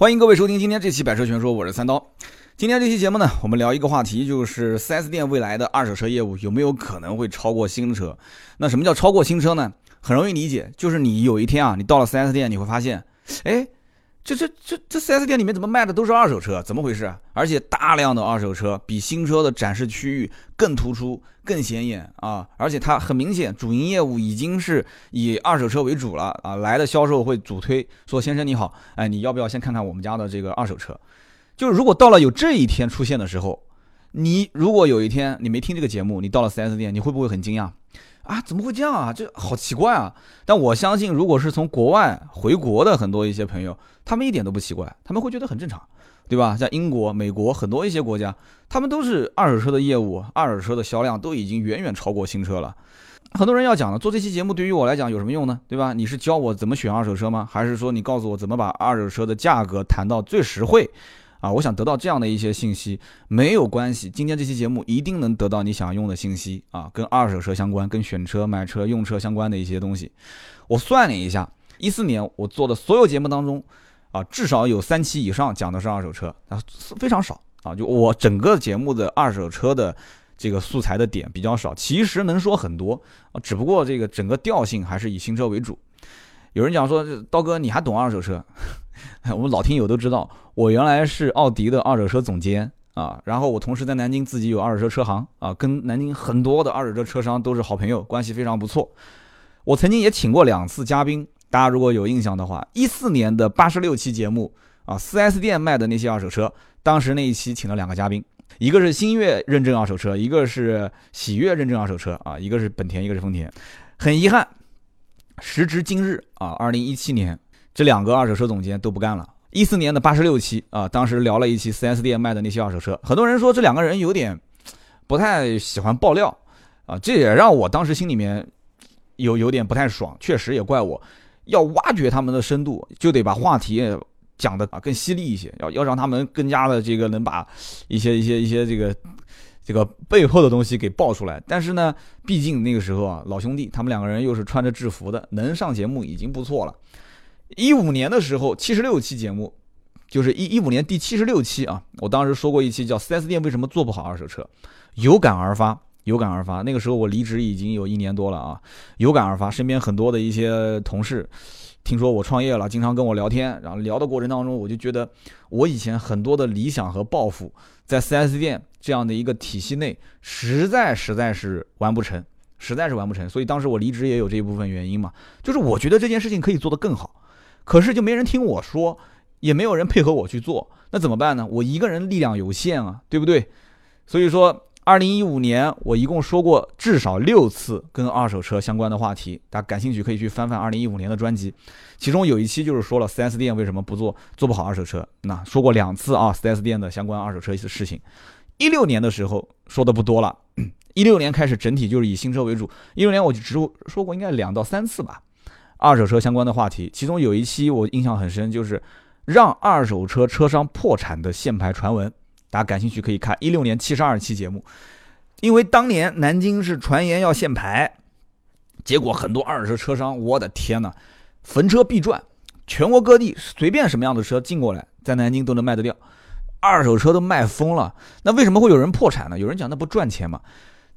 欢迎各位收听今天这期《百车全说》，我是三刀。今天这期节目呢，我们聊一个话题，就是 4S 店未来的二手车业务有没有可能会超过新车？那什么叫超过新车呢？很容易理解，就是你有一天啊，你到了 4S 店，你会发现，哎。这这这这 4S 店里面怎么卖的都是二手车？怎么回事？而且大量的二手车比新车的展示区域更突出、更显眼啊！而且它很明显，主营业务已经是以二手车为主了啊！来的销售会主推说：“先生你好，哎，你要不要先看看我们家的这个二手车？”就是如果到了有这一天出现的时候，你如果有一天你没听这个节目，你到了 4S 店，你会不会很惊讶？啊，怎么会这样啊？这好奇怪啊！但我相信，如果是从国外回国的很多一些朋友，他们一点都不奇怪，他们会觉得很正常，对吧？像英国、美国很多一些国家，他们都是二手车的业务，二手车的销量都已经远远超过新车了。很多人要讲了，做这期节目对于我来讲有什么用呢？对吧？你是教我怎么选二手车吗？还是说你告诉我怎么把二手车的价格谈到最实惠？啊，我想得到这样的一些信息，没有关系。今天这期节目一定能得到你想用的信息啊，跟二手车相关、跟选车、买车、用车相关的一些东西。我算了一下，一四年我做的所有节目当中，啊，至少有三期以上讲的是二手车啊，非常少啊。就我整个节目的二手车的这个素材的点比较少，其实能说很多，只不过这个整个调性还是以新车为主。有人讲说，刀哥你还懂二手车？我们老听友都知道，我原来是奥迪的二手车总监啊，然后我同时在南京自己有二手车车行啊，跟南京很多的二手车车商都是好朋友，关系非常不错。我曾经也请过两次嘉宾，大家如果有印象的话，一四年的八十六期节目啊，4S 店卖的那些二手车，当时那一期请了两个嘉宾，一个是星越认证二手车，一个是喜悦认证二手车啊，一个是本田，一个是丰田。很遗憾，时至今日啊，二零一七年。这两个二手车总监都不干了。一四年的八十六期啊，当时聊了一期 4S 店卖的那些二手车，很多人说这两个人有点不太喜欢爆料啊，这也让我当时心里面有有点不太爽。确实也怪我，要挖掘他们的深度，就得把话题讲的啊更犀利一些，要要让他们更加的这个能把一些一些一些这个这个背后的东西给爆出来。但是呢，毕竟那个时候啊，老兄弟他们两个人又是穿着制服的，能上节目已经不错了。一五年的时候，七十六期节目，就是一一五年第七十六期啊。我当时说过一期叫“四 S 店为什么做不好二手车”，有感而发，有感而发。那个时候我离职已经有一年多了啊，有感而发。身边很多的一些同事，听说我创业了，经常跟我聊天，然后聊的过程当中，我就觉得我以前很多的理想和抱负，在四 S 店这样的一个体系内，实在实在是完不成，实在是完不成。所以当时我离职也有这一部分原因嘛，就是我觉得这件事情可以做得更好。可是就没人听我说，也没有人配合我去做，那怎么办呢？我一个人力量有限啊，对不对？所以说，二零一五年我一共说过至少六次跟二手车相关的话题，大家感兴趣可以去翻翻二零一五年的专辑，其中有一期就是说了 4S 店为什么不做做不好二手车，那说过两次啊，4S 店的相关二手车一些事情。一六年的时候说的不多了，一六年开始整体就是以新车为主，一六年我就只说过应该两到三次吧。二手车相关的话题，其中有一期我印象很深，就是让二手车车商破产的限牌传闻。大家感兴趣可以看一六年七十二期节目，因为当年南京是传言要限牌，结果很多二手车车商，我的天呐，逢车必赚，全国各地随便什么样的车进过来，在南京都能卖得掉，二手车都卖疯了。那为什么会有人破产呢？有人讲那不赚钱吗？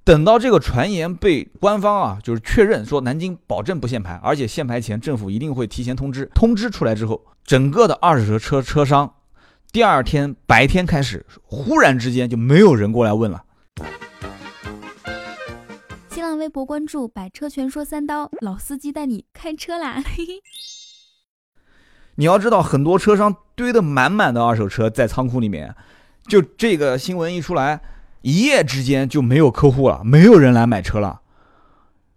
等到这个传言被官方啊，就是确认说南京保证不限牌，而且限牌前政府一定会提前通知。通知出来之后，整个的二手车车车商，第二天白天开始，忽然之间就没有人过来问了。新浪微博关注“百车全说三刀”，老司机带你开车啦！你要知道，很多车商堆的满满的二手车在仓库里面，就这个新闻一出来。一夜之间就没有客户了，没有人来买车了。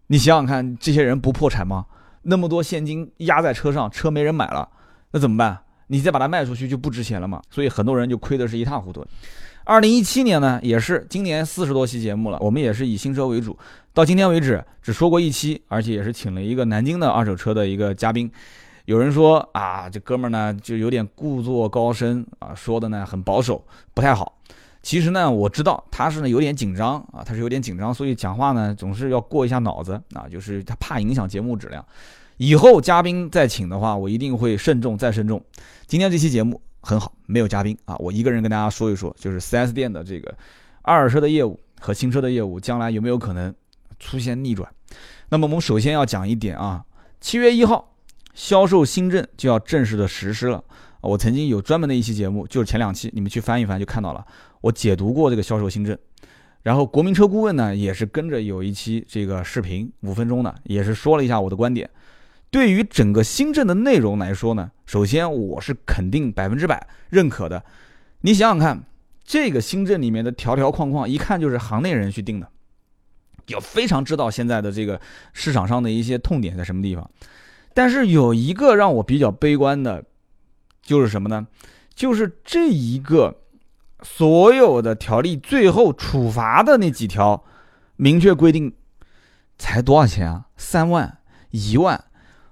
你想想看，这些人不破产吗？那么多现金压在车上，车没人买了，那怎么办？你再把它卖出去就不值钱了嘛。所以很多人就亏的是一塌糊涂。二零一七年呢，也是今年四十多期节目了，我们也是以新车为主。到今天为止只说过一期，而且也是请了一个南京的二手车的一个嘉宾。有人说啊，这哥们儿呢就有点故作高深啊，说的呢很保守，不太好。其实呢，我知道他是呢有点紧张啊，他是有点紧张，所以讲话呢总是要过一下脑子啊，就是他怕影响节目质量。以后嘉宾再请的话，我一定会慎重再慎重。今天这期节目很好，没有嘉宾啊，我一个人跟大家说一说，就是 4S 店的这个二手车的业务和新车的业务，将来有没有可能出现逆转？那么我们首先要讲一点啊，七月一号销售新政就要正式的实施了。我曾经有专门的一期节目，就是前两期，你们去翻一翻就看到了，我解读过这个销售新政。然后国民车顾问呢，也是跟着有一期这个视频，五分钟的，也是说了一下我的观点。对于整个新政的内容来说呢，首先我是肯定百分之百认可的。你想想看，这个新政里面的条条框框，一看就是行内人去定的，要非常知道现在的这个市场上的一些痛点在什么地方。但是有一个让我比较悲观的，就是什么呢？就是这一个。所有的条例最后处罚的那几条，明确规定，才多少钱啊？三万、一万，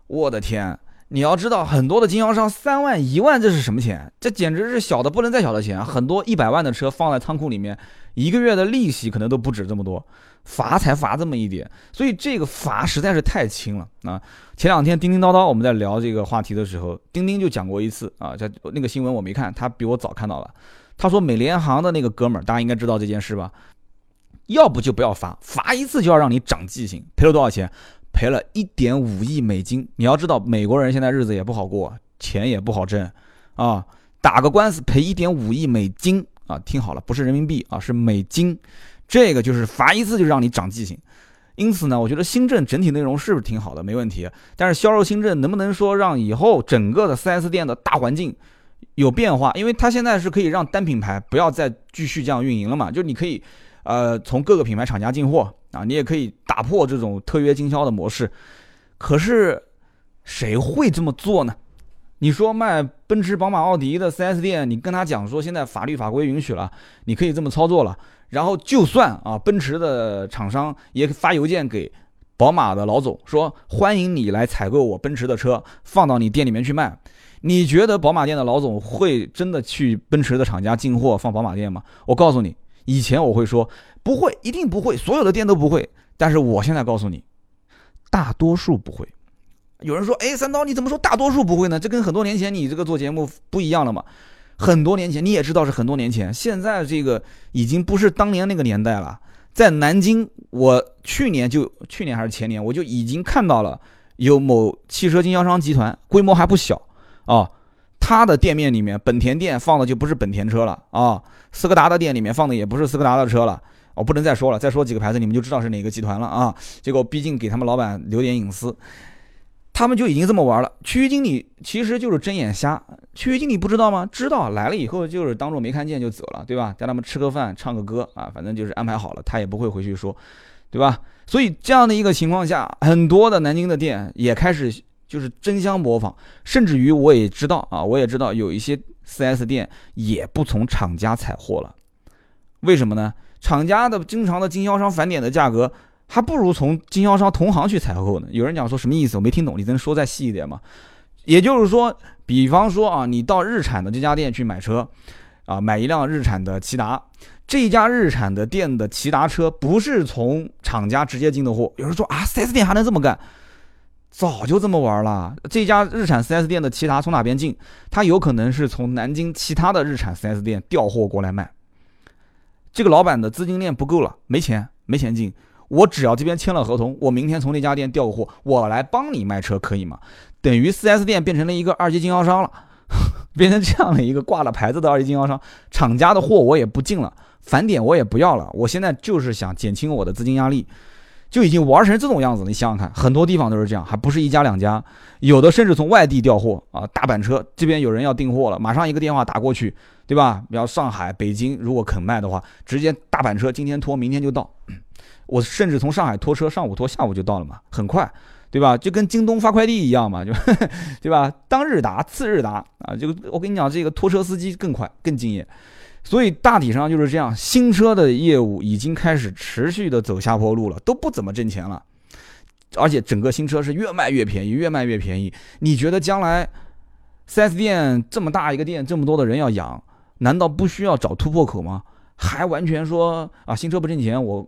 我的天！你要知道，很多的经销商三万、一万，这是什么钱？这简直是小的不能再小的钱。很多一百万的车放在仓库里面，一个月的利息可能都不止这么多，罚才罚这么一点，所以这个罚实在是太轻了啊！前两天叮叮叨叨我们在聊这个话题的时候，钉钉就讲过一次啊，在那个新闻我没看，他比我早看到了。他说：“美联航的那个哥们儿，大家应该知道这件事吧？要不就不要罚，罚一次就要让你长记性。赔了多少钱？赔了一点五亿美金。你要知道，美国人现在日子也不好过，钱也不好挣啊。打个官司赔一点五亿美金啊！听好了，不是人民币啊，是美金。这个就是罚一次就让你长记性。因此呢，我觉得新政整体内容是不是挺好的？没问题。但是销售新政能不能说让以后整个的 4S 店的大环境？”有变化，因为它现在是可以让单品牌不要再继续这样运营了嘛，就你可以，呃，从各个品牌厂家进货啊，你也可以打破这种特约经销的模式。可是，谁会这么做呢？你说卖奔驰、宝马、奥迪的 4S 店，你跟他讲说现在法律法规允许了，你可以这么操作了。然后就算啊，奔驰的厂商也发邮件给宝马的老总说，欢迎你来采购我奔驰的车，放到你店里面去卖。你觉得宝马店的老总会真的去奔驰的厂家进货放宝马店吗？我告诉你，以前我会说不会，一定不会，所有的店都不会。但是我现在告诉你，大多数不会。有人说，哎，三刀，你怎么说大多数不会呢？这跟很多年前你这个做节目不一样了嘛？很多年前你也知道是很多年前，现在这个已经不是当年那个年代了。在南京，我去年就去年还是前年，我就已经看到了有某汽车经销商集团，规模还不小。哦，他的店面里面，本田店放的就不是本田车了啊，斯柯达的店里面放的也不是斯柯达的车了。我不能再说了，再说几个牌子，你们就知道是哪个集团了啊。结果毕竟给他们老板留点隐私，他们就已经这么玩了。区域经理其实就是睁眼瞎，区域经理不知道吗？知道，来了以后就是当做没看见就走了，对吧？带他们吃个饭，唱个歌啊，反正就是安排好了，他也不会回去说，对吧？所以这样的一个情况下，很多的南京的店也开始。就是争相模仿，甚至于我也知道啊，我也知道有一些 4S 店也不从厂家采货了，为什么呢？厂家的经常的经销商返点的价格，还不如从经销商同行去采购呢。有人讲说什么意思？我没听懂，你能说再细一点吗？也就是说，比方说啊，你到日产的这家店去买车，啊，买一辆日产的骐达，这家日产的店的骐达车不是从厂家直接进的货。有人说啊，4S 店还能这么干？早就这么玩了。这家日产 4S 店的骐达从哪边进？他有可能是从南京其他的日产 4S 店调货过来卖。这个老板的资金链不够了，没钱，没钱进。我只要这边签了合同，我明天从那家店调个货，我来帮你卖车，可以吗？等于 4S 店变成了一个二级经销商了，变成这样的一个挂了牌子的二级经销商。厂家的货我也不进了，返点我也不要了。我现在就是想减轻我的资金压力。就已经玩成这种样子，你想想看，很多地方都是这样，还不是一家两家，有的甚至从外地调货啊，大板车这边有人要订货了，马上一个电话打过去，对吧？比方上海、北京，如果肯卖的话，直接大板车今天拖，明天就到。我甚至从上海拖车，上午拖，下午就到了嘛，很快，对吧？就跟京东发快递一样嘛，就 对吧？当日达，次日达啊，就我跟你讲，这个拖车司机更快，更敬业。所以大体上就是这样，新车的业务已经开始持续的走下坡路了，都不怎么挣钱了，而且整个新车是越卖越便宜，越卖越便宜。你觉得将来，4S 店这么大一个店，这么多的人要养，难道不需要找突破口吗？还完全说啊，新车不挣钱，我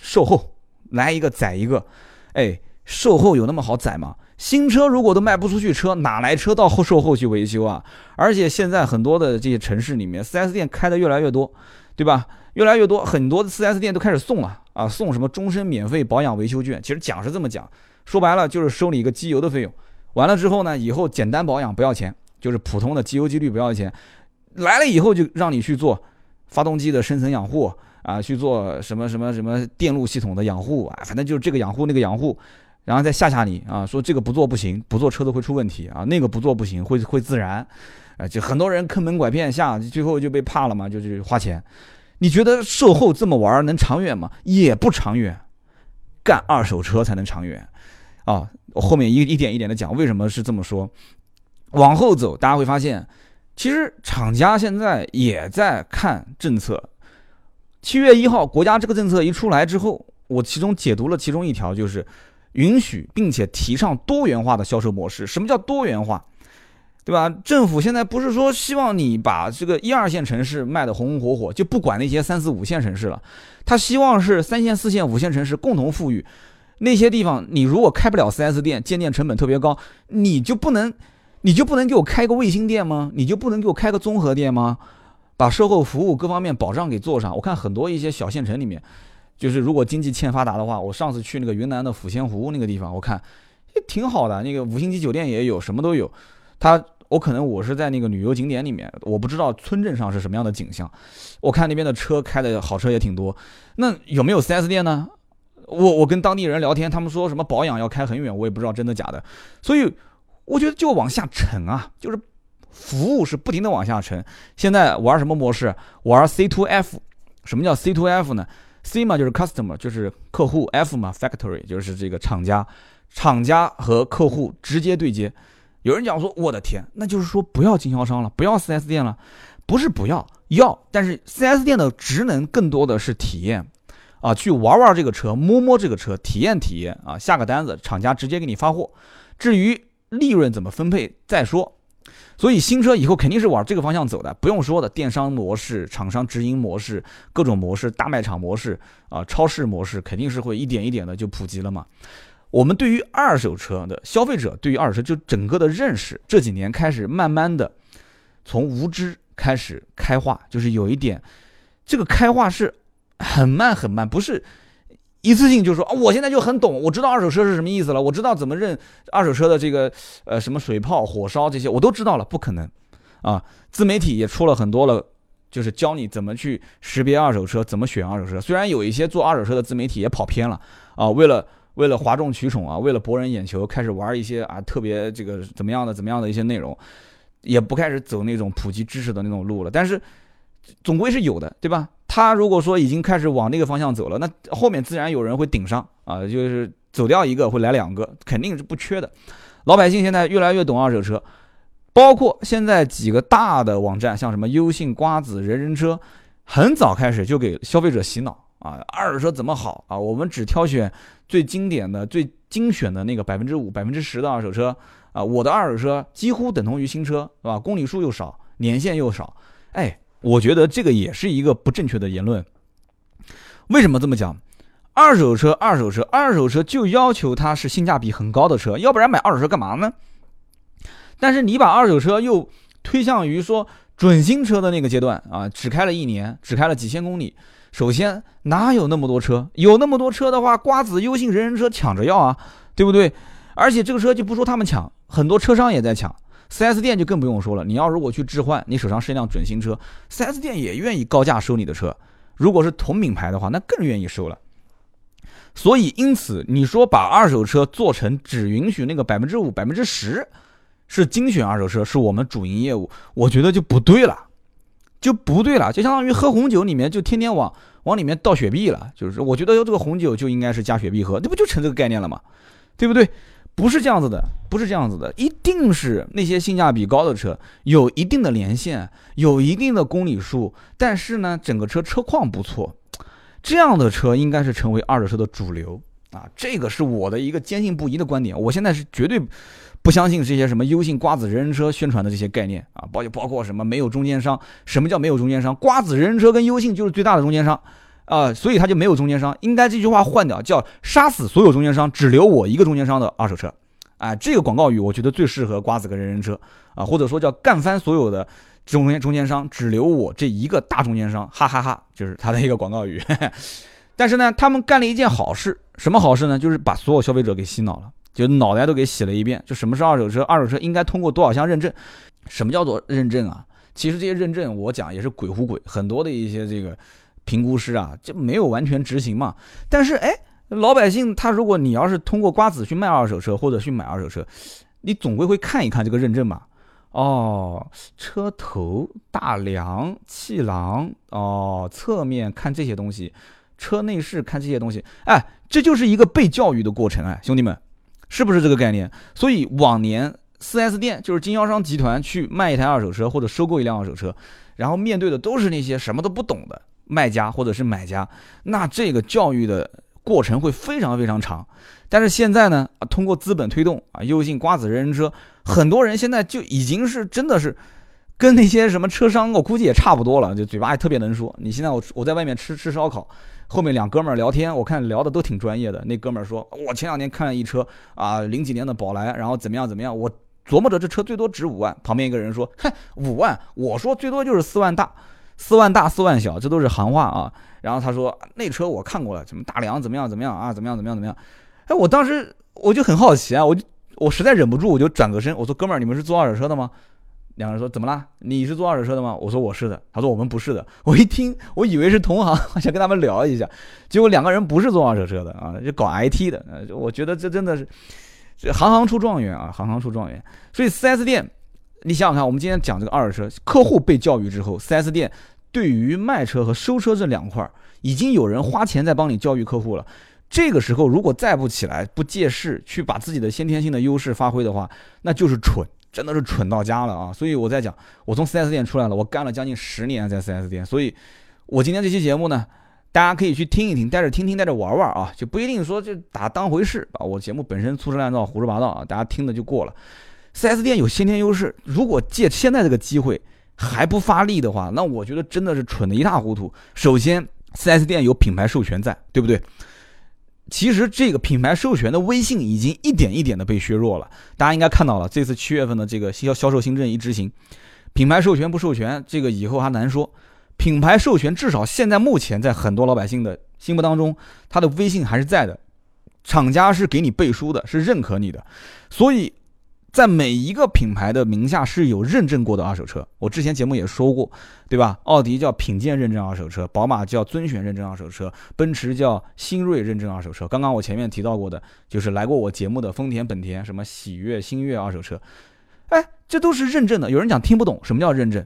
售后来一个宰一个，哎，售后有那么好宰吗？新车如果都卖不出去车，哪来车到后售后去维修啊？而且现在很多的这些城市里面，4S 店开的越来越多，对吧？越来越多，很多的 4S 店都开始送了啊，送什么终身免费保养维修券。其实讲是这么讲，说白了就是收你一个机油的费用。完了之后呢，以后简单保养不要钱，就是普通的机油机滤不要钱。来了以后就让你去做发动机的深层养护啊，去做什么什么什么电路系统的养护啊，反正就是这个养护那个养护，然后再吓吓你啊，说这个不做不行，不做车子会出问题啊，那个不做不行，会会自燃，啊，就很多人坑蒙拐骗下，最后就被怕了嘛，就是花钱。你觉得售后这么玩能长远吗？也不长远，干二手车才能长远啊！我后面一一点一点的讲为什么是这么说。往后走，大家会发现，其实厂家现在也在看政策。七月一号，国家这个政策一出来之后，我其中解读了其中一条，就是允许并且提倡多元化的销售模式。什么叫多元化？对吧？政府现在不是说希望你把这个一二线城市卖得红红火火，就不管那些三四五线城市了。他希望是三线、四线、五线城市共同富裕。那些地方你如果开不了 4S 店，建店成本特别高，你就不能，你就不能给我开个卫星店吗？你就不能给我开个综合店吗？把售后服务各方面保障给做上。我看很多一些小县城里面，就是如果经济欠发达的话，我上次去那个云南的抚仙湖那个地方，我看也挺好的，那个五星级酒店也有，什么都有。他，我可能我是在那个旅游景点里面，我不知道村镇上是什么样的景象。我看那边的车开的好车也挺多。那有没有 4S 店呢？我我跟当地人聊天，他们说什么保养要开很远，我也不知道真的假的。所以我觉得就往下沉啊，就是服务是不停的往下沉。现在玩什么模式？玩 C to F。什么叫 C to F 呢？C 嘛就是 customer，就是客户；F 嘛 factory，就是这个厂家。厂家和客户直接对接。有人讲说，我的天，那就是说不要经销商了，不要 4S 店了，不是不要，要，但是 4S 店的职能更多的是体验，啊，去玩玩这个车，摸摸这个车，体验体验啊，下个单子，厂家直接给你发货，至于利润怎么分配再说。所以新车以后肯定是往这个方向走的，不用说的，电商模式、厂商直营模式、各种模式、大卖场模式啊、超市模式，肯定是会一点一点的就普及了嘛。我们对于二手车的消费者，对于二手车就整个的认识，这几年开始慢慢的从无知开始开化，就是有一点，这个开化是很慢很慢，不是一次性就说啊，我现在就很懂，我知道二手车是什么意思了，我知道怎么认二手车的这个呃什么水泡、火烧这些我都知道了，不可能啊！自媒体也出了很多了，就是教你怎么去识别二手车，怎么选二手车。虽然有一些做二手车的自媒体也跑偏了啊，为了。为了哗众取宠啊，为了博人眼球，开始玩一些啊特别这个怎么样的怎么样的一些内容，也不开始走那种普及知识的那种路了。但是总归是有的，对吧？他如果说已经开始往那个方向走了，那后面自然有人会顶上啊，就是走掉一个会来两个，肯定是不缺的。老百姓现在越来越懂二手车，包括现在几个大的网站，像什么优信、瓜子、人人车，很早开始就给消费者洗脑啊，二手车怎么好啊？我们只挑选。最经典的、最精选的那个百分之五、百分之十的二手车啊，我的二手车几乎等同于新车，是吧？公里数又少，年限又少，哎，我觉得这个也是一个不正确的言论。为什么这么讲？二手车，二手车，二手车就要求它是性价比很高的车，要不然买二手车干嘛呢？但是你把二手车又推向于说准新车的那个阶段啊，只开了一年，只开了几千公里。首先，哪有那么多车？有那么多车的话，瓜子、优信、人人车抢着要啊，对不对？而且这个车就不说他们抢，很多车商也在抢。4S 店就更不用说了，你要如果去置换，你手上是一辆准新车，4S 店也愿意高价收你的车。如果是同品牌的话，那更愿意收了。所以，因此你说把二手车做成只允许那个百分之五、百分之十是精选二手车，是我们主营业务，我觉得就不对了。就不对了，就相当于喝红酒里面就天天往往里面倒雪碧了，就是我觉得这个红酒就应该是加雪碧喝，这不就成这个概念了吗？对不对？不是这样子的，不是这样子的，一定是那些性价比高的车，有一定的年限，有一定的公里数，但是呢，整个车车况不错，这样的车应该是成为二手车的主流啊，这个是我的一个坚信不疑的观点，我现在是绝对。不相信这些什么优信、瓜子、人人车宣传的这些概念啊，包包括什么没有中间商？什么叫没有中间商？瓜子、人人车跟优信就是最大的中间商啊，所以它就没有中间商。应该这句话换掉，叫杀死所有中间商，只留我一个中间商的二手车啊，这个广告语我觉得最适合瓜子跟人人车啊，或者说叫干翻所有的中间中间商，只留我这一个大中间商，哈哈哈，就是他的一个广告语。但是呢，他们干了一件好事，什么好事呢？就是把所有消费者给洗脑了，就脑袋都给洗了一遍。就什么是二手车？二手车应该通过多少项认证？什么叫做认证啊？其实这些认证我讲也是鬼乎鬼，很多的一些这个评估师啊，就没有完全执行嘛。但是哎，老百姓他如果你要是通过瓜子去卖二手车或者去买二手车，你总归会看一看这个认证嘛。哦，车头、大梁、气囊，哦，侧面看这些东西，车内饰看这些东西，哎，这就是一个被教育的过程哎，兄弟们，是不是这个概念？所以往年。4S 店就是经销商集团去卖一台二手车或者收购一辆二手车，然后面对的都是那些什么都不懂的卖家或者是买家，那这个教育的过程会非常非常长。但是现在呢，通过资本推动啊，优信瓜子人人车，很多人现在就已经是真的是跟那些什么车商，我估计也差不多了，就嘴巴也特别能说。你现在我我在外面吃吃烧烤，后面两哥们儿聊天，我看聊的都挺专业的。那哥们儿说，我前两天看了一车啊，零几年的宝来，然后怎么样怎么样，我。琢磨着这车最多值五万，旁边一个人说：“嗨，五万，我说最多就是四万大，四万大四万小，这都是行话啊。”然后他说：“那车我看过了，什么大梁怎么样怎么样啊，怎么样怎么样怎么样。”哎，我当时我就很好奇啊，我就我实在忍不住，我就转个身，我说：“哥们儿，你们是做二手车的吗？”两个人说：“怎么啦？你是做二手车的吗？”我说：“我是的。”他说：“我们不是的。”我一听，我以为是同行，想跟他们聊一下，结果两个人不是做二手车的啊，就搞 IT 的。我觉得这真的是。行行出状元啊，行行出状元。所以 4S 店，你想想看，我们今天讲这个二手车，客户被教育之后，4S 店对于卖车和收车这两块，已经有人花钱在帮你教育客户了。这个时候如果再不起来，不借势去把自己的先天性的优势发挥的话，那就是蠢，真的是蠢到家了啊！所以我在讲，我从 4S 店出来了，我干了将近十年在 4S 店，所以我今天这期节目呢。大家可以去听一听，带着听听，带着玩玩啊，就不一定说就打当回事啊。我节目本身粗制滥造、胡说八道啊，大家听的就过了。4S 店有先天优势，如果借现在这个机会还不发力的话，那我觉得真的是蠢的一塌糊涂。首先，4S 店有品牌授权在，对不对？其实这个品牌授权的威信已经一点一点的被削弱了。大家应该看到了，这次七月份的这个销销售新政一执行，品牌授权不授权，这个以后还难说。品牌授权至少现在目前在很多老百姓的心目当中，它的威信还是在的，厂家是给你背书的，是认可你的，所以在每一个品牌的名下是有认证过的二手车。我之前节目也说过，对吧？奥迪叫品鉴认证二手车，宝马叫尊选认证二手车，奔驰叫新锐认证二手车。刚刚我前面提到过的，就是来过我节目的丰田、本田，什么喜悦、星越二手车，哎，这都是认证的。有人讲听不懂，什么叫认证？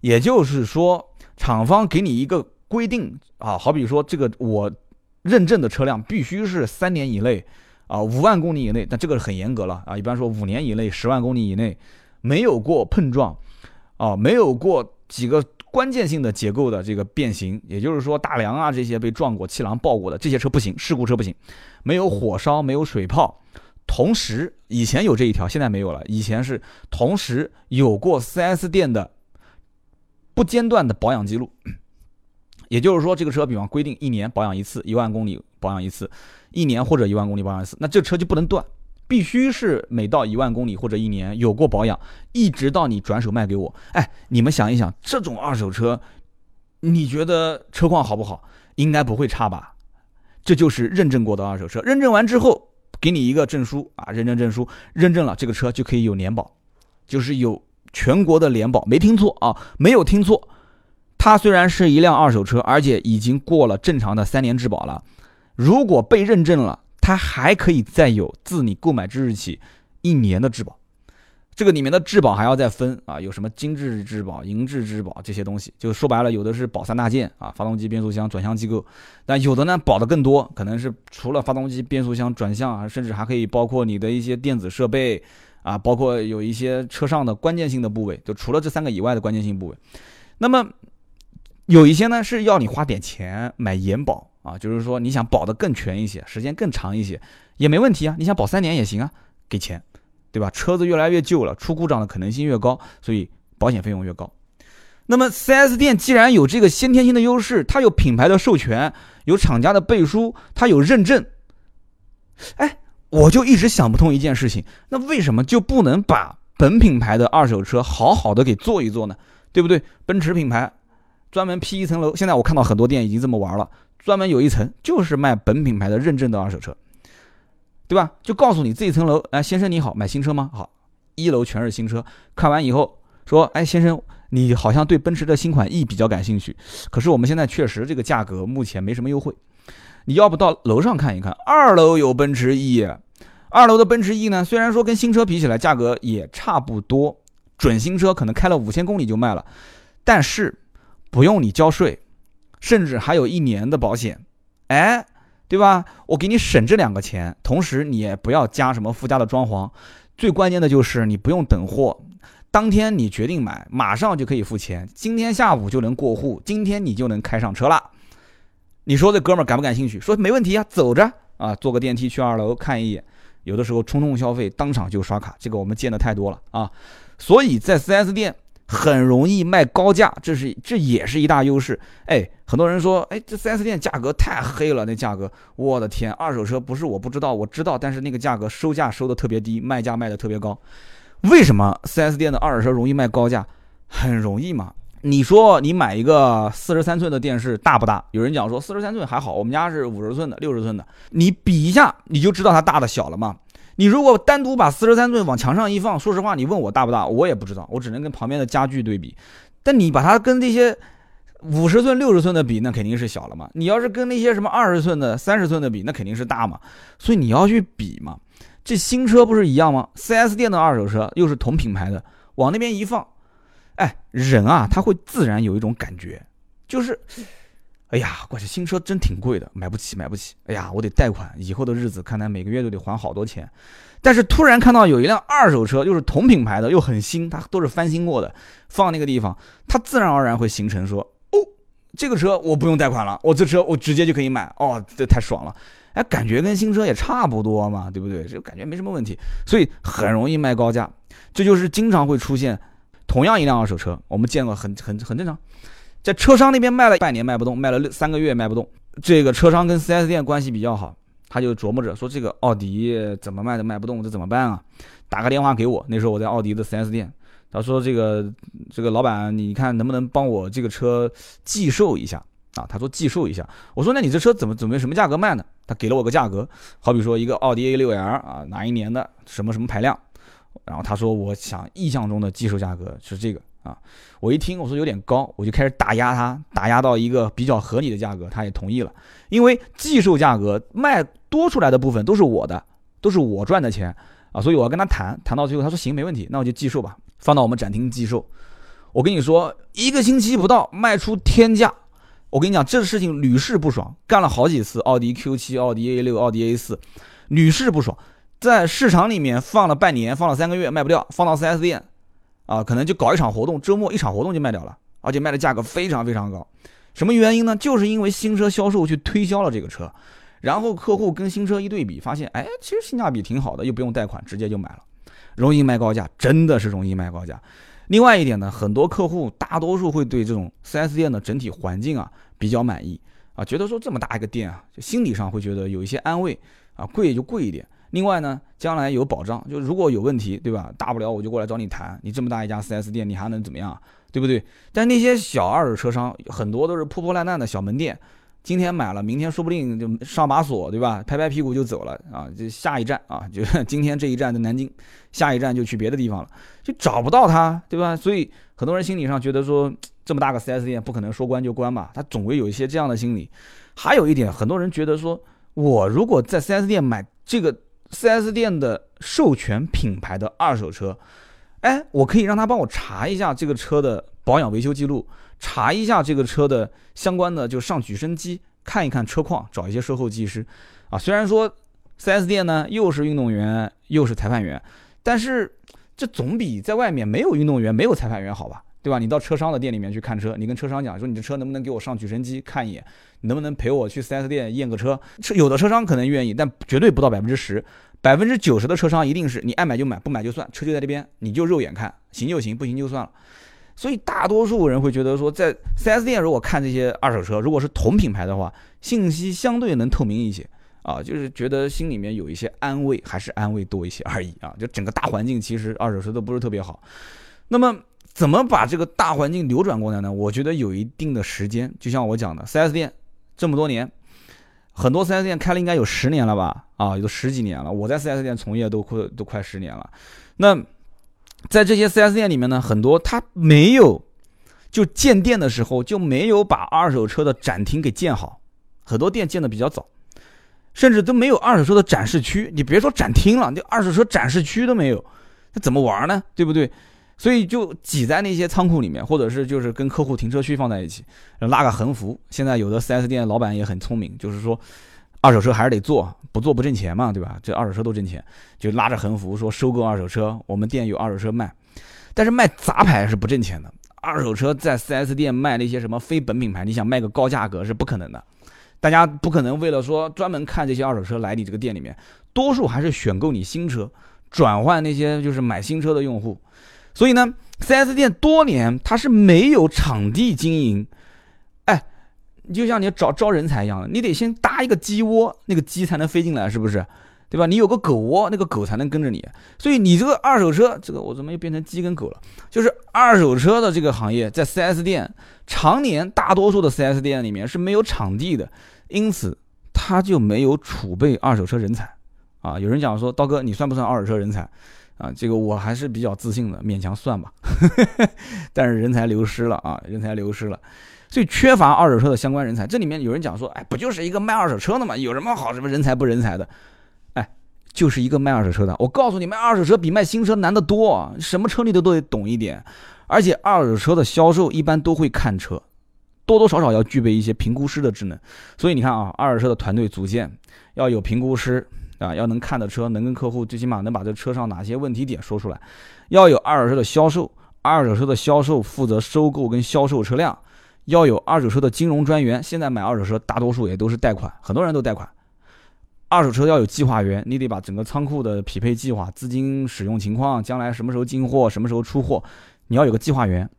也就是说。厂方给你一个规定啊，好比说这个我认证的车辆必须是三年以内啊，五万公里以内，但这个很严格了啊，一般说五年以内，十万公里以内，没有过碰撞啊，没有过几个关键性的结构的这个变形，也就是说大梁啊这些被撞过、气囊爆过的这些车不行，事故车不行，没有火烧，没有水泡，同时以前有这一条，现在没有了，以前是同时有过 4S 店的。不间断的保养记录，也就是说，这个车比方规定一年保养一次，一万公里保养一次，一年或者一万公里保养一次，那这车就不能断，必须是每到一万公里或者一年有过保养，一直到你转手卖给我。哎，你们想一想，这种二手车，你觉得车况好不好？应该不会差吧？这就是认证过的二手车，认证完之后给你一个证书啊，认证证书，认证了这个车就可以有年保，就是有。全国的联保没听错啊，没有听错，它虽然是一辆二手车，而且已经过了正常的三年质保了，如果被认证了，它还可以再有自你购买之日起一年的质保。这个里面的质保还要再分啊，有什么精致质保、银质质保这些东西，就说白了，有的是保三大件啊，发动机、变速箱、转向机构，但有的呢保的更多，可能是除了发动机、变速箱、转向啊，甚至还可以包括你的一些电子设备。啊，包括有一些车上的关键性的部位，就除了这三个以外的关键性部位，那么有一些呢是要你花点钱买延保啊，就是说你想保的更全一些，时间更长一些也没问题啊，你想保三年也行啊，给钱，对吧？车子越来越旧了，出故障的可能性越高，所以保险费用越高。那么 4S 店既然有这个先天性的优势，它有品牌的授权，有厂家的背书，它有认证，哎。我就一直想不通一件事情，那为什么就不能把本品牌的二手车好好的给做一做呢？对不对？奔驰品牌专门批一层楼，现在我看到很多店已经这么玩了，专门有一层就是卖本品牌的认证的二手车，对吧？就告诉你这一层楼，哎，先生你好，买新车吗？好，一楼全是新车。看完以后说，哎，先生，你好像对奔驰的新款 E 比较感兴趣，可是我们现在确实这个价格目前没什么优惠。你要不到楼上看一看，二楼有奔驰 E，二楼的奔驰 E 呢，虽然说跟新车比起来价格也差不多，准新车可能开了五千公里就卖了，但是不用你交税，甚至还有一年的保险，哎，对吧？我给你省这两个钱，同时你也不要加什么附加的装潢，最关键的就是你不用等货，当天你决定买，马上就可以付钱，今天下午就能过户，今天你就能开上车了。你说这哥们儿感不感兴趣？说没问题啊，走着啊，坐个电梯去二楼看一眼。有的时候冲动消费，当场就刷卡，这个我们见的太多了啊。所以在 4S 店很容易卖高价，这是这也是一大优势。哎，很多人说，哎，这 4S 店价格太黑了，那价格，我的天，二手车不是我不知道，我知道，但是那个价格收价收的特别低，卖价卖的特别高。为什么 4S 店的二手车容易卖高价？很容易嘛。你说你买一个四十三寸的电视大不大？有人讲说四十三寸还好，我们家是五十寸的、六十寸的。你比一下，你就知道它大的小了嘛。你如果单独把四十三寸往墙上一放，说实话，你问我大不大，我也不知道，我只能跟旁边的家具对比。但你把它跟这些五十寸、六十寸的比，那肯定是小了嘛。你要是跟那些什么二十寸的、三十寸的比，那肯定是大嘛。所以你要去比嘛。这新车不是一样吗？4S 店的二手车又是同品牌的，往那边一放。哎，人啊，他会自然有一种感觉，就是，哎呀，我这新车真挺贵的，买不起，买不起。哎呀，我得贷款，以后的日子看来每个月都得还好多钱。但是突然看到有一辆二手车，又是同品牌的，又很新，它都是翻新过的，放那个地方，它自然而然会形成说，哦，这个车我不用贷款了，我这车我直接就可以买，哦，这太爽了。哎，感觉跟新车也差不多嘛，对不对？就感觉没什么问题，所以很容易卖高价，这就是经常会出现。同样一辆二手车，我们见过很很很正常，在车商那边卖了半年卖不动，卖了三个月卖不动，这个车商跟 4S 店关系比较好，他就琢磨着说这个奥迪怎么卖都卖不动，这怎么办啊？打个电话给我，那时候我在奥迪的 4S 店，他说这个这个老板，你看能不能帮我这个车寄售一下啊？他说寄售一下，我说那你这车怎么准备什么价格卖呢？他给了我个价格，好比说一个奥迪 A6L 啊，哪一年的什么什么排量。然后他说：“我想意向中的寄售价格是这个啊。”我一听，我说有点高，我就开始打压他，打压到一个比较合理的价格，他也同意了。因为寄售价格卖多出来的部分都是我的，都是我赚的钱啊，所以我要跟他谈，谈到最后他说行，没问题，那我就寄售吧，放到我们展厅寄售。我跟你说，一个星期不到卖出天价，我跟你讲这个事情屡试不爽，干了好几次，奥迪 Q7、奥迪 A6、奥迪 A4，屡试不爽。在市场里面放了半年，放了三个月卖不掉，放到 4S 店，啊，可能就搞一场活动，周末一场活动就卖掉了，而且卖的价格非常非常高。什么原因呢？就是因为新车销售去推销了这个车，然后客户跟新车一对比，发现，哎，其实性价比挺好的，又不用贷款，直接就买了，容易卖高价，真的是容易卖高价。另外一点呢，很多客户大多数会对这种 4S 店的整体环境啊比较满意，啊，觉得说这么大一个店啊，就心理上会觉得有一些安慰，啊，贵就贵一点。另外呢，将来有保障，就如果有问题，对吧？大不了我就过来找你谈。你这么大一家 4S 店，你还能怎么样，对不对？但那些小二手车商，很多都是破破烂烂的小门店，今天买了，明天说不定就上把锁，对吧？拍拍屁股就走了啊！就下一站啊，就今天这一站在南京，下一站就去别的地方了，就找不到他，对吧？所以很多人心理上觉得说，这么大个 4S 店不可能说关就关吧？他总会有一些这样的心理。还有一点，很多人觉得说，我如果在 4S 店买这个。4S 店的授权品牌的二手车，哎，我可以让他帮我查一下这个车的保养维修记录，查一下这个车的相关的，就上举升机看一看车况，找一些售后技师。啊，虽然说 4S 店呢又是运动员又是裁判员，但是这总比在外面没有运动员没有裁判员好吧？对吧？你到车商的店里面去看车，你跟车商讲说你的车能不能给我上举升机看一眼？能不能陪我去 4S 店验个车？车有的车商可能愿意，但绝对不到百分之十，百分之九十的车商一定是你爱买就买，不买就算，车就在这边，你就肉眼看，行就行，不行就算了。所以大多数人会觉得说，在 4S 店如果看这些二手车，如果是同品牌的话，信息相对能透明一些啊，就是觉得心里面有一些安慰，还是安慰多一些而已啊。就整个大环境其实二手车都不是特别好。那么怎么把这个大环境扭转过来呢？我觉得有一定的时间，就像我讲的，4S 店这么多年，很多 4S 店开了应该有十年了吧？啊，有十几年了。我在 4S 店从业都快都快十年了。那在这些 4S 店里面呢，很多他没有就建店的时候就没有把二手车的展厅给建好，很多店建的比较早，甚至都没有二手车的展示区。你别说展厅了，就二手车展示区都没有，那怎么玩呢？对不对？所以就挤在那些仓库里面，或者是就是跟客户停车区放在一起，拉个横幅。现在有的 4S 店老板也很聪明，就是说，二手车还是得做，不做不挣钱嘛，对吧？这二手车都挣钱，就拉着横幅说收购二手车，我们店有二手车卖。但是卖杂牌是不挣钱的，二手车在 4S 店卖那些什么非本品牌，你想卖个高价格是不可能的。大家不可能为了说专门看这些二手车来你这个店里面，多数还是选购你新车，转换那些就是买新车的用户。所以呢，4S 店多年它是没有场地经营，哎，就像你招招人才一样，你得先搭一个鸡窝，那个鸡才能飞进来，是不是？对吧？你有个狗窝，那个狗才能跟着你。所以你这个二手车，这个我怎么又变成鸡跟狗了？就是二手车的这个行业，在 4S 店常年大多数的 4S 店里面是没有场地的，因此它就没有储备二手车人才啊。有人讲说，刀哥，你算不算二手车人才？啊，这个我还是比较自信的，勉强算吧。但是人才流失了啊，人才流失了，所以缺乏二手车的相关人才。这里面有人讲说，哎，不就是一个卖二手车的吗？有什么好什么人才不人才的？哎，就是一个卖二手车的。我告诉你，卖二手车比卖新车难得多，什么车你都都得懂一点。而且二手车的销售一般都会看车，多多少少要具备一些评估师的职能。所以你看啊，二手车的团队组建要有评估师。啊，要能看的车，能跟客户最起码能把这车上哪些问题点说出来。要有二手车的销售，二手车的销售负责收购跟销售车辆。要有二手车的金融专员，现在买二手车大多数也都是贷款，很多人都贷款。二手车要有计划员，你得把整个仓库的匹配计划、资金使用情况、将来什么时候进货、什么时候出货，你要有个计划员。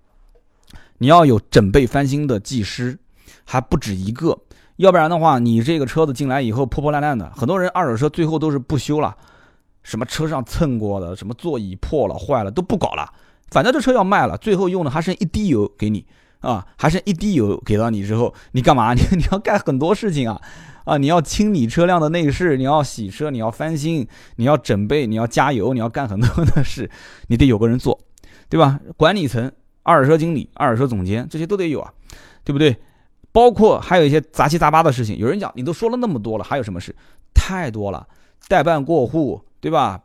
你要有整备翻新的技师，还不止一个。要不然的话，你这个车子进来以后破破烂烂的，很多人二手车最后都是不修了，什么车上蹭过的，什么座椅破了坏了都不搞了，反正这车要卖了，最后用的还剩一滴油给你 啊，还剩一滴油给到你之后，你干嘛？你你要干很多事情啊啊！你要清理车辆的内饰，你要洗车，你要翻新，你要整备，你要加油，你要干很多的事，你得有个人做，对吧？管理层、二手车经理、二手车总监这些都得有啊，对不对？包括还有一些杂七杂八的事情，有人讲你都说了那么多了，还有什么事？太多了，代办过户，对吧？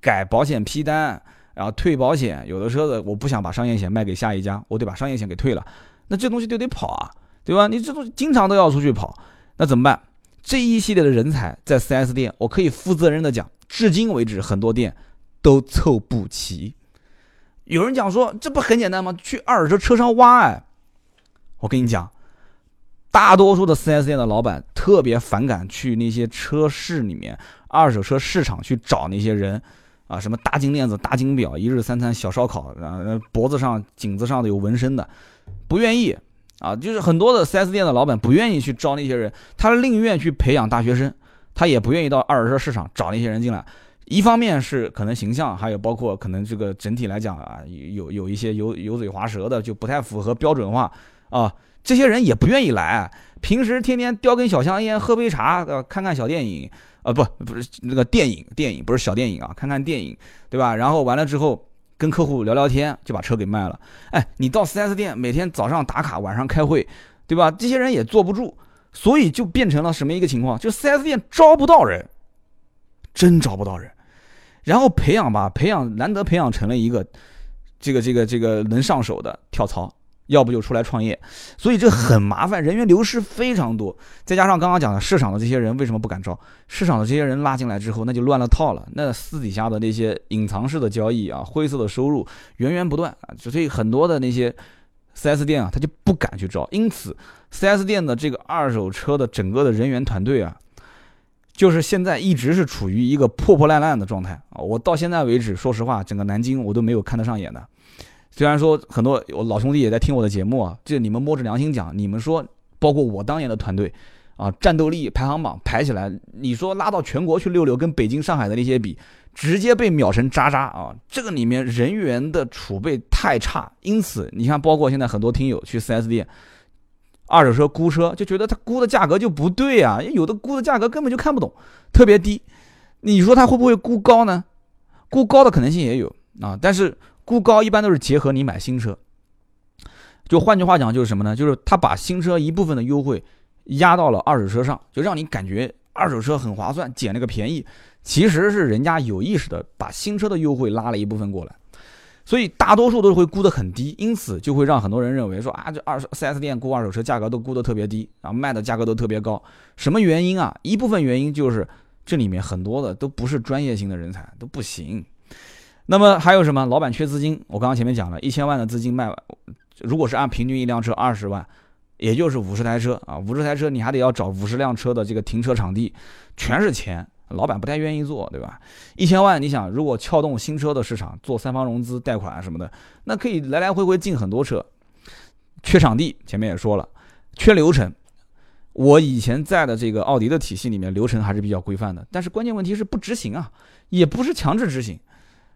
改保险批单，然后退保险，有的车子我不想把商业险卖给下一家，我得把商业险给退了，那这东西就得跑啊，对吧？你这东西经常都要出去跑，那怎么办？这一系列的人才在 4S 店，我可以负责任的讲，至今为止很多店都凑不齐。有人讲说这不很简单吗？去二手车车商挖哎，我跟你讲。大多数的 4S 店的老板特别反感去那些车市里面、二手车市场去找那些人，啊，什么大金链子、大金表、一日三餐、小烧烤，啊，脖子上、颈子上的有纹身的，不愿意，啊，就是很多的 4S 店的老板不愿意去招那些人，他宁愿去培养大学生，他也不愿意到二手车市场找那些人进来。一方面是可能形象，还有包括可能这个整体来讲啊，有有一些油油嘴滑舌的，就不太符合标准化啊。这些人也不愿意来，平时天天叼根小香烟，喝杯茶，呃，看看小电影，呃，不，不是那个电影，电影不是小电影啊，看看电影，对吧？然后完了之后跟客户聊聊天，就把车给卖了。哎，你到 4S 店，每天早上打卡，晚上开会，对吧？这些人也坐不住，所以就变成了什么一个情况？就 4S 店招不到人，真招不到人。然后培养吧，培养难得培养成了一个这个这个这个能上手的跳槽。要不就出来创业，所以这很麻烦，人员流失非常多。再加上刚刚讲的市场的这些人为什么不敢招？市场的这些人拉进来之后，那就乱了套了。那私底下的那些隐藏式的交易啊，灰色的收入源源不断啊，所以很多的那些 4S 店啊，他就不敢去招。因此，4S 店的这个二手车的整个的人员团队啊，就是现在一直是处于一个破破烂烂的状态啊。我到现在为止，说实话，整个南京我都没有看得上眼的。虽然说很多我老兄弟也在听我的节目啊，这你们摸着良心讲，你们说包括我当年的团队，啊，战斗力排行榜排起来，你说拉到全国去溜溜，跟北京、上海的那些比，直接被秒成渣渣啊！这个里面人员的储备太差，因此你看，包括现在很多听友去 4S 店，二手车估车就觉得他估的价格就不对啊，有的估的价格根本就看不懂，特别低。你说他会不会估高呢？估高的可能性也有啊，但是估高一般都是结合你买新车，就换句话讲就是什么呢？就是他把新车一部分的优惠。压到了二手车上，就让你感觉二手车很划算，捡了个便宜。其实是人家有意识的把新车的优惠拉了一部分过来，所以大多数都会估得很低，因此就会让很多人认为说啊，这二四 S 店估二手车价格都估得特别低，然后卖的价格都特别高。什么原因啊？一部分原因就是这里面很多的都不是专业性的人才，都不行。那么还有什么？老板缺资金，我刚刚前面讲了一千万的资金卖完，如果是按平均一辆车二十万。也就是五十台车啊，五十台车你还得要找五十辆车的这个停车场地，全是钱，老板不太愿意做，对吧？一千万，你想如果撬动新车的市场，做三方融资贷款什么的，那可以来来回回进很多车。缺场地，前面也说了，缺流程。我以前在的这个奥迪的体系里面，流程还是比较规范的，但是关键问题是不执行啊，也不是强制执行。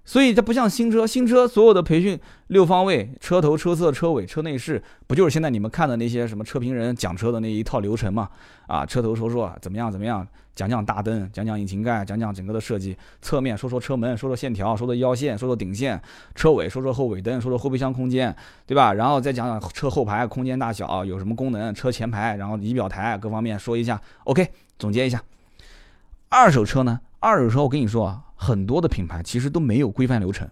所以这不像新车，新车所有的培训六方位、车头、车侧、车尾、车内饰，不就是现在你们看的那些什么车评人讲车的那一套流程吗？啊，车头说说怎么样怎么样，讲讲大灯，讲讲引擎盖，讲讲整个的设计，侧面说说车门，说说线条，说说腰线，说说顶线，车尾说说后尾灯，说说后备箱空间，对吧？然后再讲讲车后排空间大小有什么功能，车前排，然后仪表台各方面说一下。OK，总结一下，二手车呢？二手车我跟你说啊。很多的品牌其实都没有规范流程，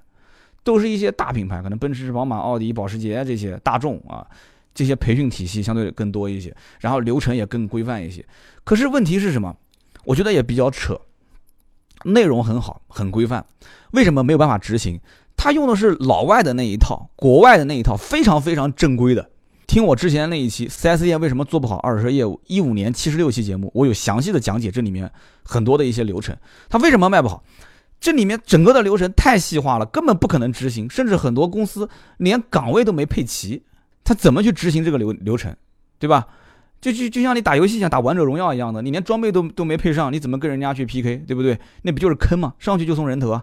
都是一些大品牌，可能奔驰、宝马、奥迪、保时捷这些大众啊，这些培训体系相对更多一些，然后流程也更规范一些。可是问题是什么？我觉得也比较扯，内容很好，很规范，为什么没有办法执行？他用的是老外的那一套，国外的那一套，非常非常正规的。听我之前那一期 4S 店为什么做不好二手车业务，一五年七十六期节目，我有详细的讲解这里面很多的一些流程，他为什么卖不好？这里面整个的流程太细化了，根本不可能执行，甚至很多公司连岗位都没配齐，他怎么去执行这个流流程，对吧？就就就像你打游戏像打王者荣耀一样的，你连装备都都没配上，你怎么跟人家去 PK，对不对？那不就是坑吗？上去就送人头啊！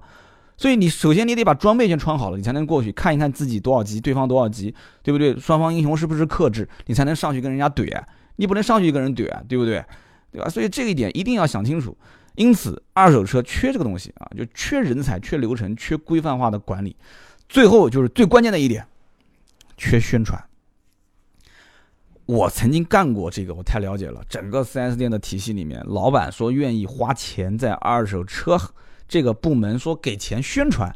所以你首先你得把装备先穿好了，你才能过去看一看自己多少级，对方多少级，对不对？双方英雄是不是克制，你才能上去跟人家怼，你不能上去跟人怼啊，对不对？对吧？所以这一点一定要想清楚。因此，二手车缺这个东西啊，就缺人才、缺流程、缺规范化的管理。最后就是最关键的一点，缺宣传。我曾经干过这个，我太了解了。整个 4S 店的体系里面，老板说愿意花钱在二手车这个部门说给钱宣传，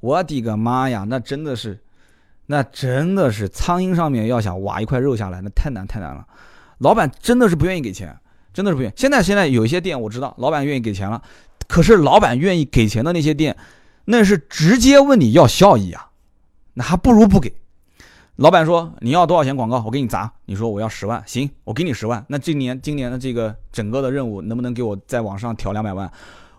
我的个妈呀，那真的是，那真的是苍蝇上面要想挖一块肉下来，那太难太难了。老板真的是不愿意给钱。真的是不愿意。现在现在有一些店我知道，老板愿意给钱了，可是老板愿意给钱的那些店，那是直接问你要效益啊，那还不如不给。老板说你要多少钱广告，我给你砸。你说我要十万，行，我给你十万。那今年今年的这个整个的任务能不能给我再往上调两百万？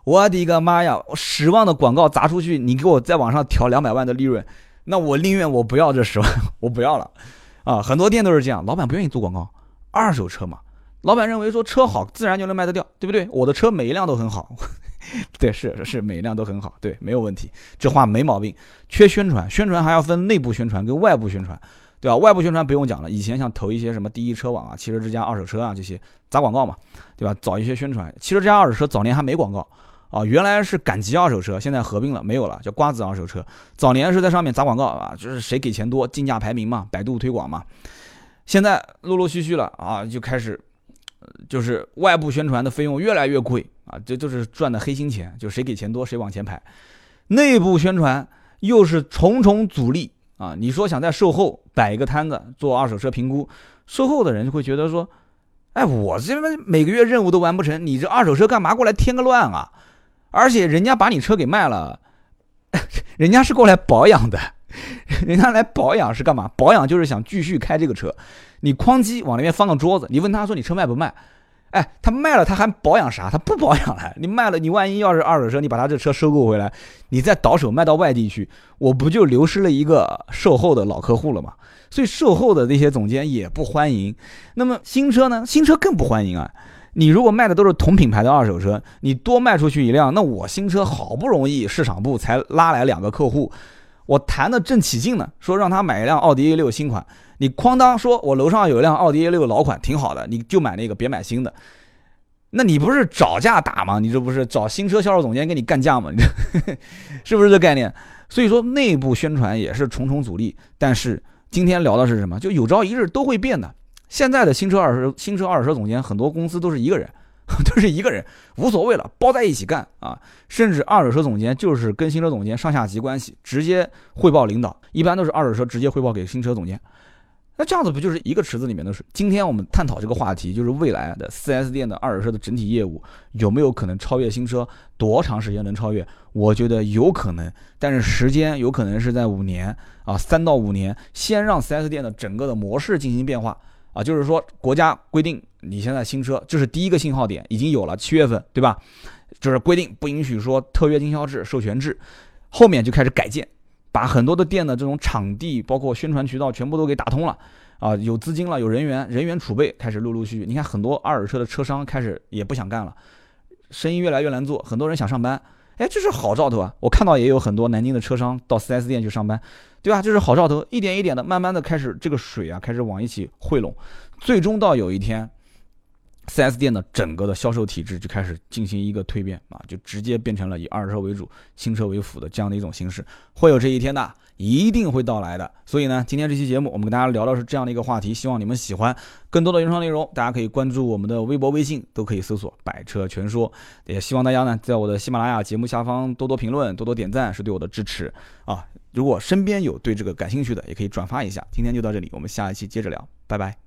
我的个妈呀，十万的广告砸出去，你给我再往上调两百万的利润，那我宁愿我不要这十万，我不要了。啊，很多店都是这样，老板不愿意做广告，二手车嘛。老板认为说车好，自然就能卖得掉，对不对？我的车每一辆都很好，对，是是每一辆都很好，对，没有问题，这话没毛病。缺宣传，宣传还要分内部宣传跟外部宣传，对吧？外部宣传不用讲了，以前像投一些什么第一车网啊、汽车之家二手车啊这些砸广告嘛，对吧？早一些宣传。汽车之家二手车早年还没广告啊，原来是赶集二手车，现在合并了，没有了，叫瓜子二手车。早年是在上面砸广告啊，就是谁给钱多，竞价排名嘛，百度推广嘛。现在陆陆续续了啊，就开始。就是外部宣传的费用越来越贵啊，这就是赚的黑心钱，就谁给钱多谁往前排。内部宣传又是重重阻力啊！你说想在售后摆一个摊子做二手车评估，售后的人就会觉得说，哎，我这边每个月任务都完不成，你这二手车干嘛过来添个乱啊？而且人家把你车给卖了，人家是过来保养的，人家来保养是干嘛？保养就是想继续开这个车。你哐叽往那边放个桌子，你问他说你车卖不卖？哎，他卖了他还保养啥？他不保养了。你卖了，你万一要是二手车，你把他这车收购回来，你再倒手卖到外地去，我不就流失了一个售后的老客户了吗？所以售后的那些总监也不欢迎。那么新车呢？新车更不欢迎啊！你如果卖的都是同品牌的二手车，你多卖出去一辆，那我新车好不容易市场部才拉来两个客户，我谈的正起劲呢，说让他买一辆奥迪 A 六新款。你哐当说，我楼上有一辆奥迪 A 六老款，挺好的，你就买那个，别买新的。那你不是找架打吗？你这不是找新车销售总监跟你干架吗？你这 是不是这概念？所以说内部宣传也是重重阻力。但是今天聊的是什么？就有朝一日都会变的。现在的新车二手新车二手车总监很多公司都是一个人，都是一个人，无所谓了，包在一起干啊。甚至二手车总监就是跟新车总监上下级关系，直接汇报领导，一般都是二手车直接汇报给新车总监。那这样子不就是一个池子里面的水？今天我们探讨这个话题，就是未来的 4S 店的二手车的整体业务有没有可能超越新车？多长时间能超越？我觉得有可能，但是时间有可能是在五年啊，三到五年，先让 4S 店的整个的模式进行变化啊，就是说国家规定你现在新车就是第一个信号点已经有了，七月份对吧？就是规定不允许说特约经销制、授权制，后面就开始改建。把很多的店的这种场地，包括宣传渠道，全部都给打通了，啊，有资金了，有人员，人员储备开始陆陆续续。你看很多二手车的车商开始也不想干了，生意越来越难做，很多人想上班，哎，这是好兆头啊！我看到也有很多南京的车商到 4S 店去上班，对吧？这是好兆头，一点一点的，慢慢的开始这个水啊，开始往一起汇拢，最终到有一天。4S 店的整个的销售体制就开始进行一个蜕变啊，就直接变成了以二手车为主、新车为辅的这样的一种形式，会有这一天的，一定会到来的。所以呢，今天这期节目我们跟大家聊的是这样的一个话题，希望你们喜欢。更多的原创内容，大家可以关注我们的微博、微信，都可以搜索“百车全说”。也希望大家呢，在我的喜马拉雅节目下方多多评论、多多点赞，是对我的支持啊。如果身边有对这个感兴趣的，也可以转发一下。今天就到这里，我们下一期接着聊，拜拜。